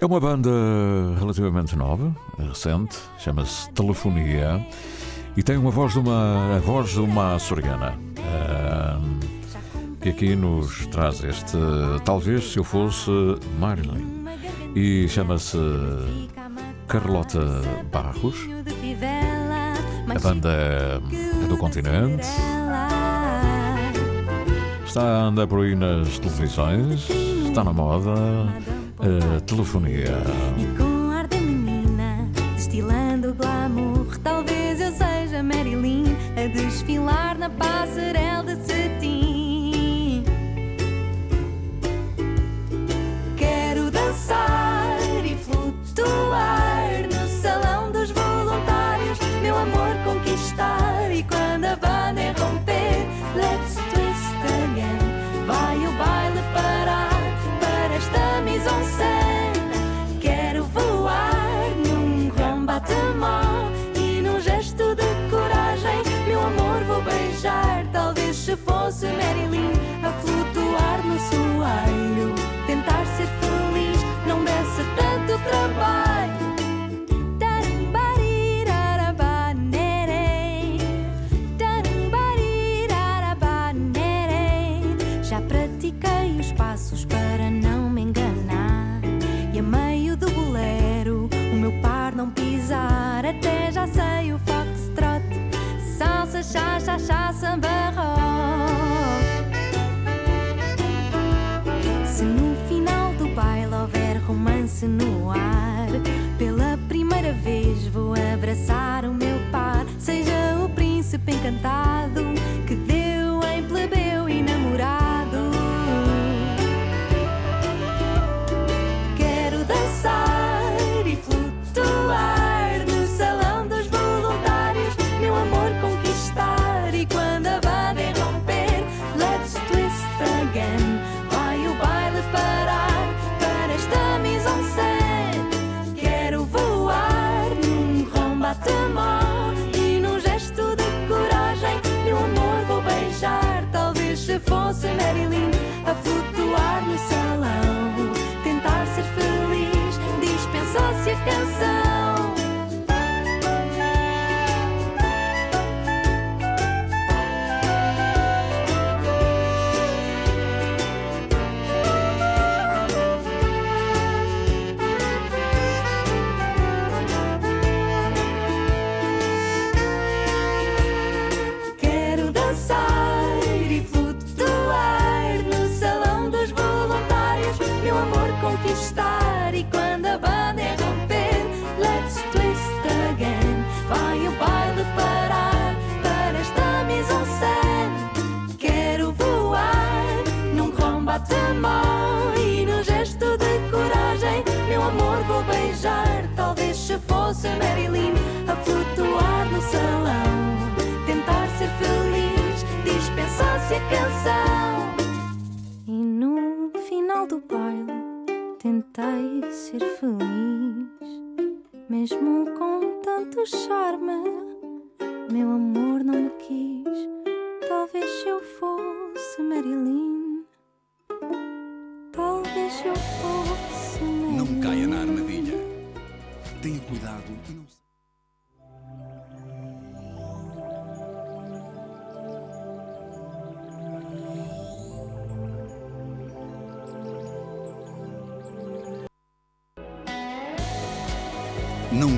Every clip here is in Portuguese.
É uma banda relativamente nova, recente, chama-se Telefonia e tem uma voz de uma, a voz de uma açoriana. que aqui nos traz este Talvez se eu fosse Marilyn e chama-se Carlota Barros. A banda é do continente. Está a andar por aí nas televisões, está na moda a telefonia. E com ar de menina, destilando glamour, talvez eu seja Marilyn a desfilar na passarela passos para não me enganar. E a meio do bolero, o meu par não pisar. Até já sei o foxtrot, salsa, chá, chá, chá, samba rock. Se no final do baile houver romance no ar, pela primeira vez vou abraçar o meu par. Seja o príncipe encantado canção. E no final do baile tentei ser feliz, mesmo com tanto charme. Meu amor não me quis, talvez se eu fosse Marilyn. Talvez se eu fosse Marilyn. Não caia na armadilha. Tenha cuidado e não se.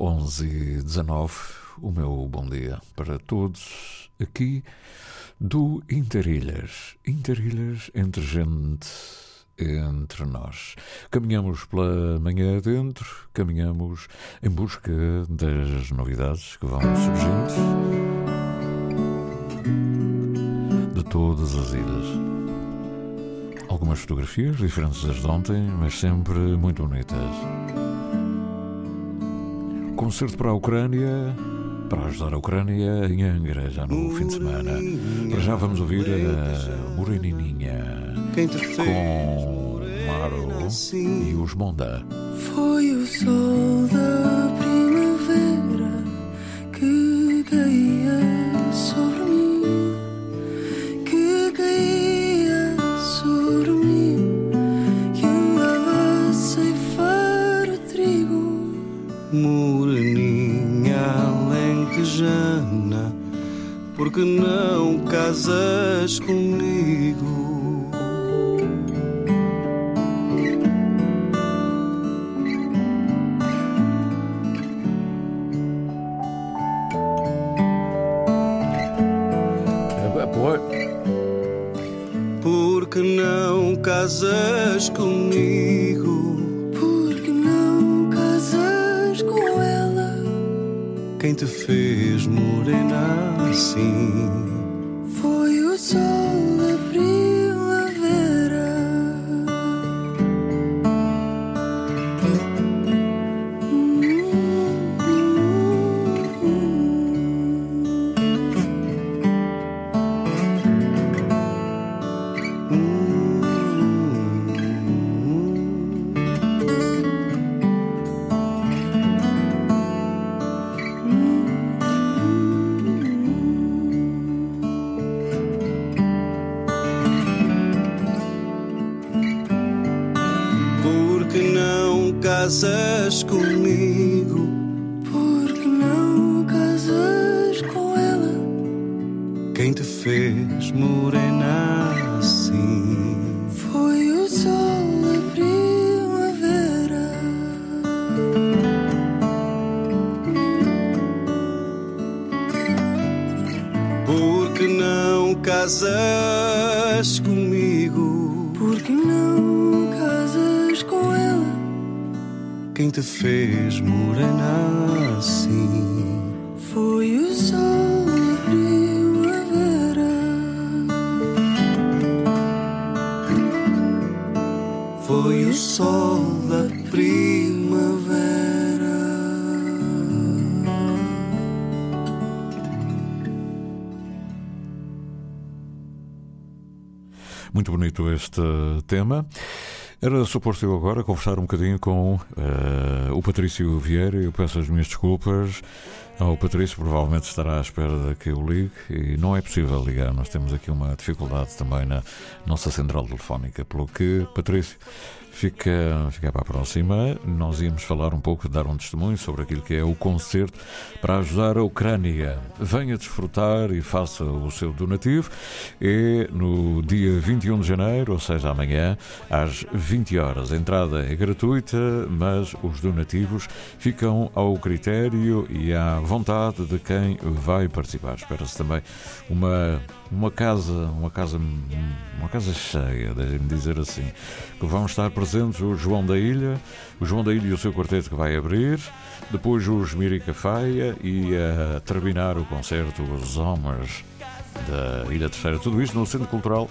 11 e 19, o meu bom dia para todos aqui do Interilhas. Interilhas entre gente, entre nós. Caminhamos pela manhã adentro, caminhamos em busca das novidades que vão surgindo de todas as ilhas. Algumas fotografias diferentes das de ontem, mas sempre muito bonitas. Concerto para a Ucrânia, para ajudar a Ucrânia em Angra, já no fim de semana. Para já vamos ouvir a Morenininha com Maro e os Monda. Foi o sol porque não casas comigo? Porque não casas comigo? Quem te fez morena assim? Casas Muito bonito este tema. Era suposto eu agora conversar um bocadinho com eh, o Patrício Vieira. Eu peço as minhas desculpas ao Patrício, provavelmente estará à espera que eu ligue e não é possível ligar. Nós temos aqui uma dificuldade também na nossa central telefónica. Pelo que, Patrício, fica, fica para a próxima. Nós íamos falar um pouco, dar um testemunho sobre aquilo que é o concerto para ajudar a Ucrânia. Venha desfrutar e faça o seu donativo. É no dia 21 de janeiro, ou seja, amanhã, às 20 horas. A entrada é gratuita, mas os donativos ficam ao critério e à vontade de quem vai participar. Espera-se também uma, uma casa, uma casa, uma casa cheia, deixem-me dizer assim, que vão estar presentes o João da Ilha, o João da Ilha e o seu quarteto que vai abrir, depois os Mirica Faia e a terminar o concerto os Homens da Ilha Terceira. Tudo isto no Centro Cultural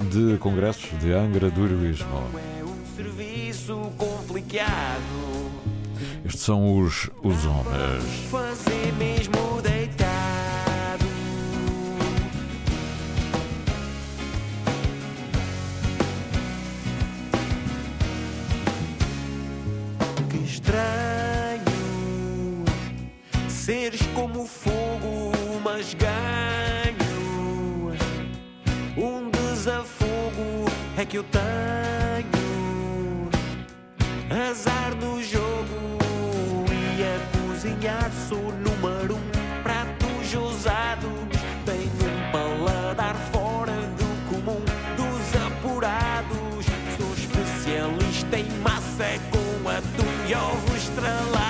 de Congressos de Angra do Heroísmo. É um serviço complicado. Estes são os, os Homens. Que eu tenho. Azar no jogo e a cozinhar sou número um. Pratos ousados tenho um paladar fora do comum. Dos apurados sou especialista em massa com atum e ovos estrelados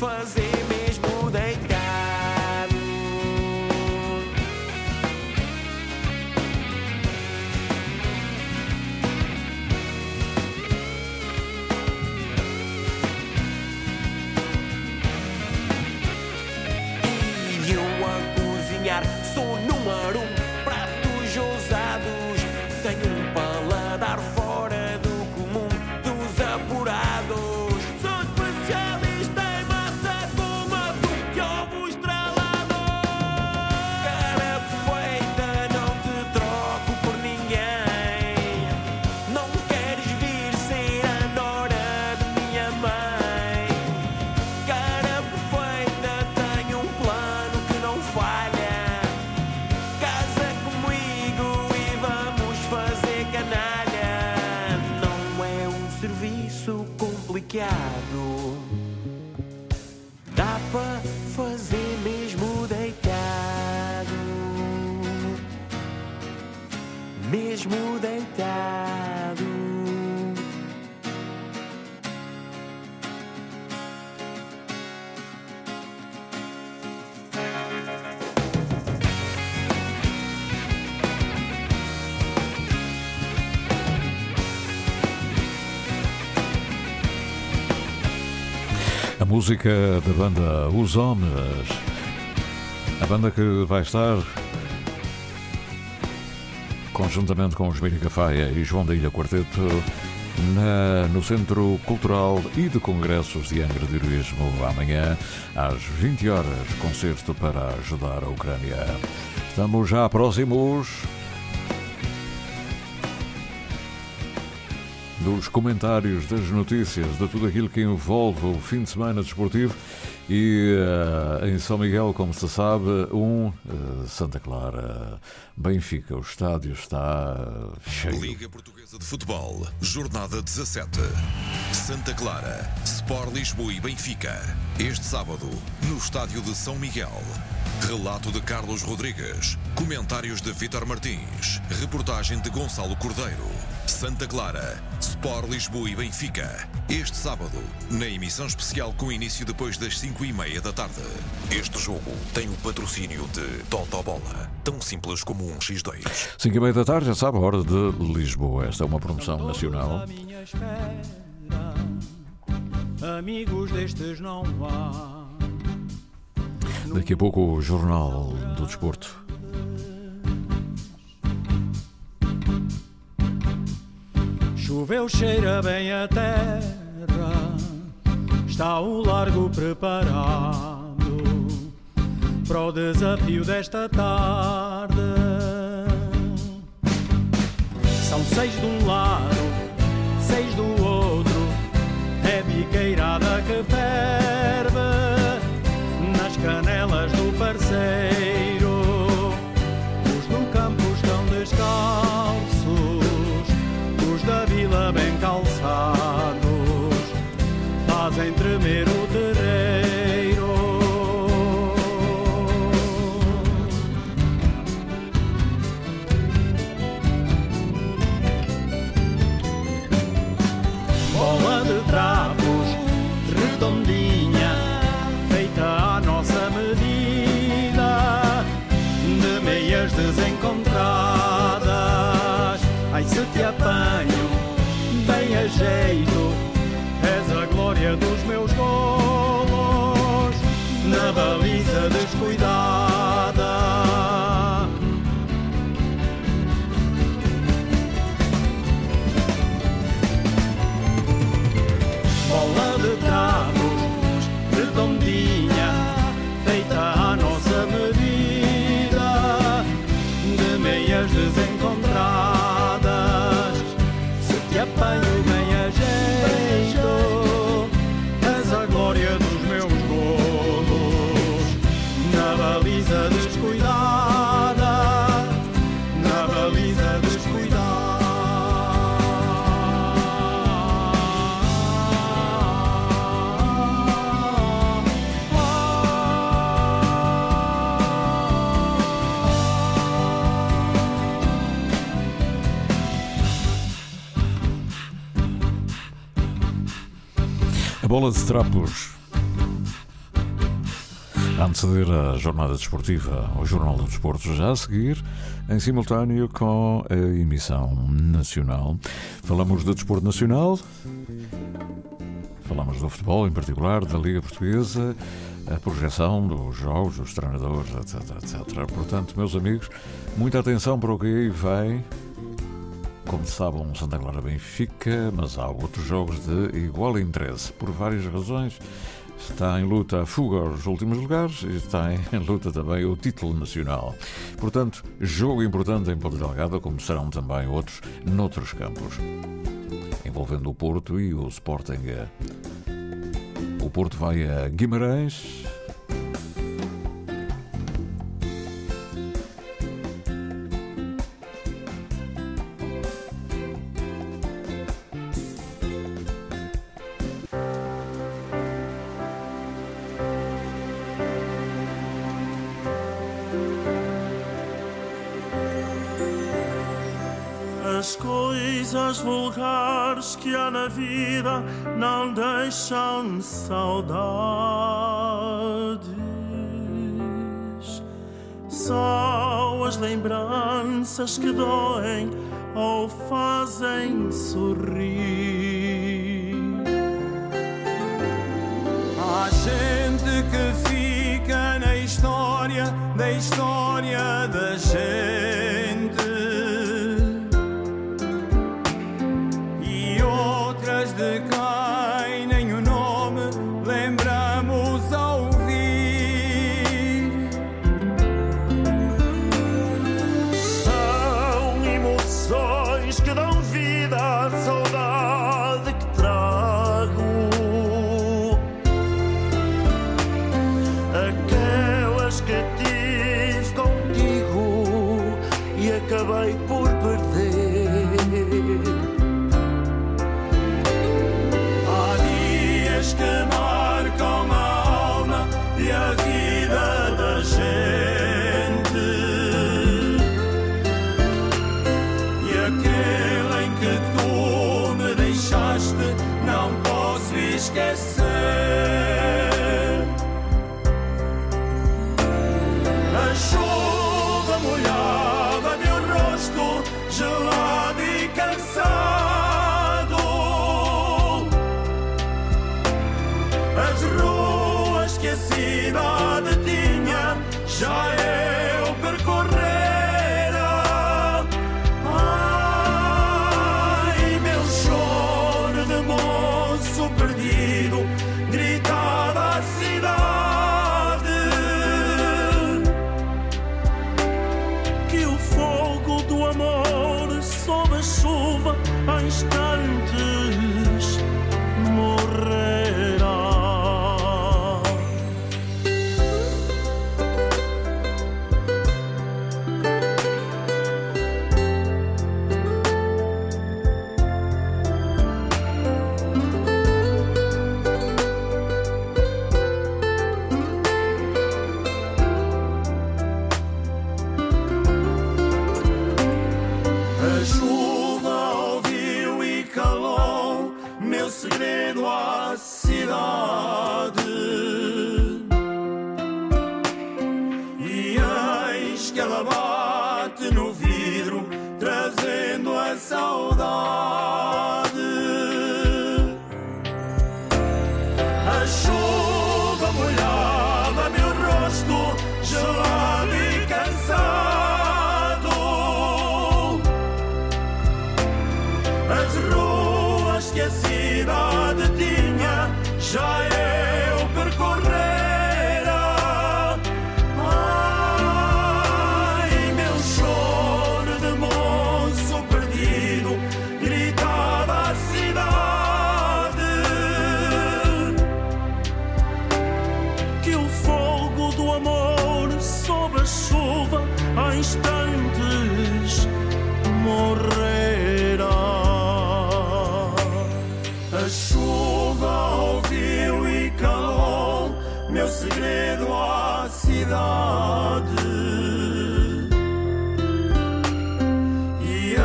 fazer ressequiado. Dá pra fazer mesmo deitado. Mesmo deitado. Música da banda Os Homens, a banda que vai estar conjuntamente com os Mírica Faia e João da Ilha Quarteto na- no Centro Cultural e de Congressos de Angra de Heroísmo amanhã às 20 horas, concerto para ajudar a Ucrânia. Estamos já próximos dos comentários, das notícias, de tudo aquilo que envolve o fim de semana desportivo. E eh, em São Miguel, como se sabe, um eh, Santa Clara Benfica. O estádio está eh, cheio. Liga Portuguesa de Futebol, Jornada 17. Santa Clara, Sport Lisboa e Benfica. Este sábado, no Estádio de São Miguel. Relato de Carlos Rodrigues. Comentários de Vítor Martins. Reportagem de Gonçalo Cordeiro. Santa Clara, Sport Lisboa e Benfica. Este sábado, na emissão especial com início depois das 5 e meia da tarde. Este jogo tem o patrocínio de Toto Bola. Tão simples como um X2. 5 e meia da tarde, já sabe, a hora de Lisboa. Esta é uma promoção nacional. Espera, amigos destes não há. Daqui a pouco o Jornal do Desporto. Choveu, cheira bem a terra, está o largo preparado para o desafio desta tarde. São seis de um lado, seis do outro, na baliza A bola de trapos. A anteceder a jornada desportiva, o Jornal do Desporto, já a seguir, em simultâneo com a emissão nacional. Falamos do desporto nacional, falamos do futebol em particular, da Liga Portuguesa, a projeção dos jogos, dos treinadores, etc, etc. Portanto, meus amigos, muita atenção para o que aí vem. Como se sabe, um Santa Clara Benfica, mas há outros jogos de igual interesse, por várias razões. Está em luta a fuga aos últimos lugares e está em luta também o título nacional. Portanto, jogo importante em Ponta Delgada, como serão também outros noutros campos, envolvendo o Porto e o Sporting. O Porto vai a Guimarães. As coisas vulgares que há na vida não deixam saudades. Só as lembranças que doem ou fazem sorrir. angel chuva meu segredo à cidade. E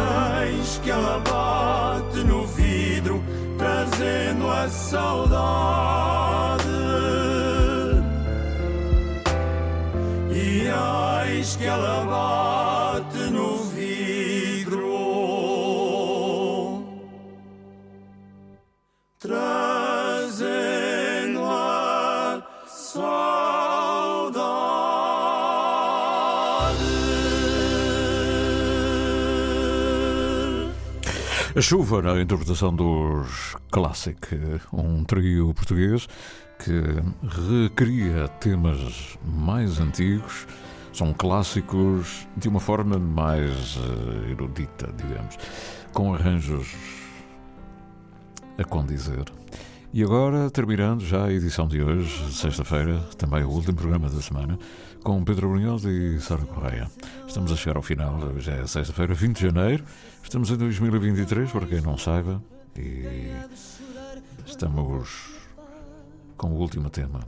eis que ela bate no vidro, trazendo a saudade. E eis que ela bate A chuva na interpretação dos Classic, um trio português que recria temas mais antigos, são clássicos de uma forma mais eh, erudita, digamos, com arranjos a condizer. E agora, terminando já a edição de hoje, sexta-feira, também o último programa da semana, com Pedro Brunhosa e Sara Correia. Estamos a chegar ao final, já é sexta-feira, 20 de janeiro, estamos em 2023, para quem não saiba, e estamos com o último tema,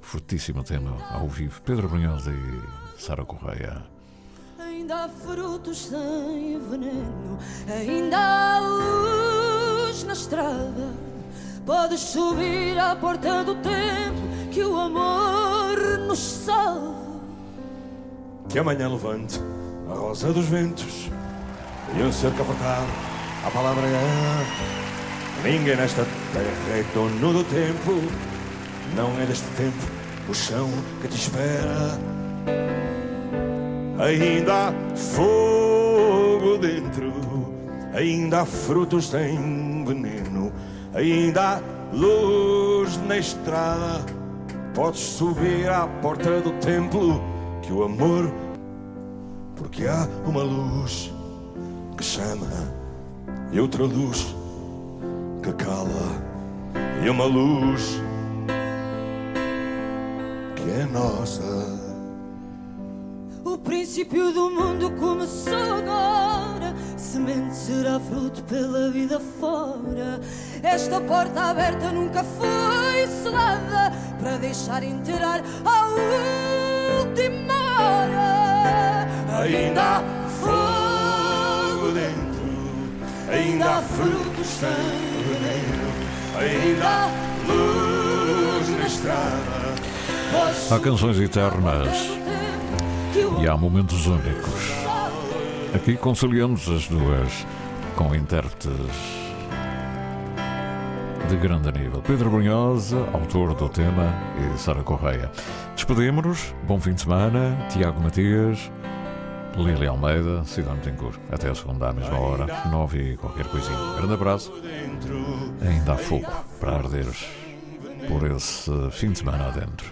fortíssimo tema, ao vivo, Pedro Brunhosa e Sara Correia. Ainda há frutos sem veneno, ainda há luz na estrada. Podes subir à porta do templo que o amor nos salva. Que amanhã levante a rosa dos ventos e um cerco apertado. A palavra é. Ninguém nesta terra é dono do tempo. Não é deste tempo o chão que te espera. Ainda há fogo dentro, ainda há frutos sem veneno, ainda há luz na estrada. Podes subir à porta do templo que o amor, porque há uma luz que chama e outra luz que cala e uma luz que é nossa. O princípio do mundo começou agora. Semente será fruto pela vida fora. Esta porta aberta nunca foi selada para deixar entrar a última hora. Ainda há fogo dentro, ainda há frutos veneno, ainda há luz na estrada. Há canções eternas e há momentos únicos. Aqui conciliamos as duas com intérpretes de grande nível. Pedro Brunhosa, autor do tema, e Sara Correia. Despedimos-nos, bom fim de semana, Tiago Matias, Lili Almeida, Cidade Tencourt. Até a segunda à mesma hora, nove e qualquer coisinha. Grande abraço. Ainda há fogo para arder por esse fim de semana adentro.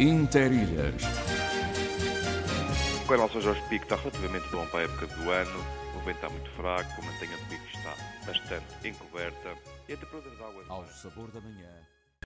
Interilhas. O canal São Jorge Pico está relativamente bom para a época do ano. O vento está muito fraco, a mantenha do pico está bastante encoberta e a temperatura das águas. Ao sabor da manhã.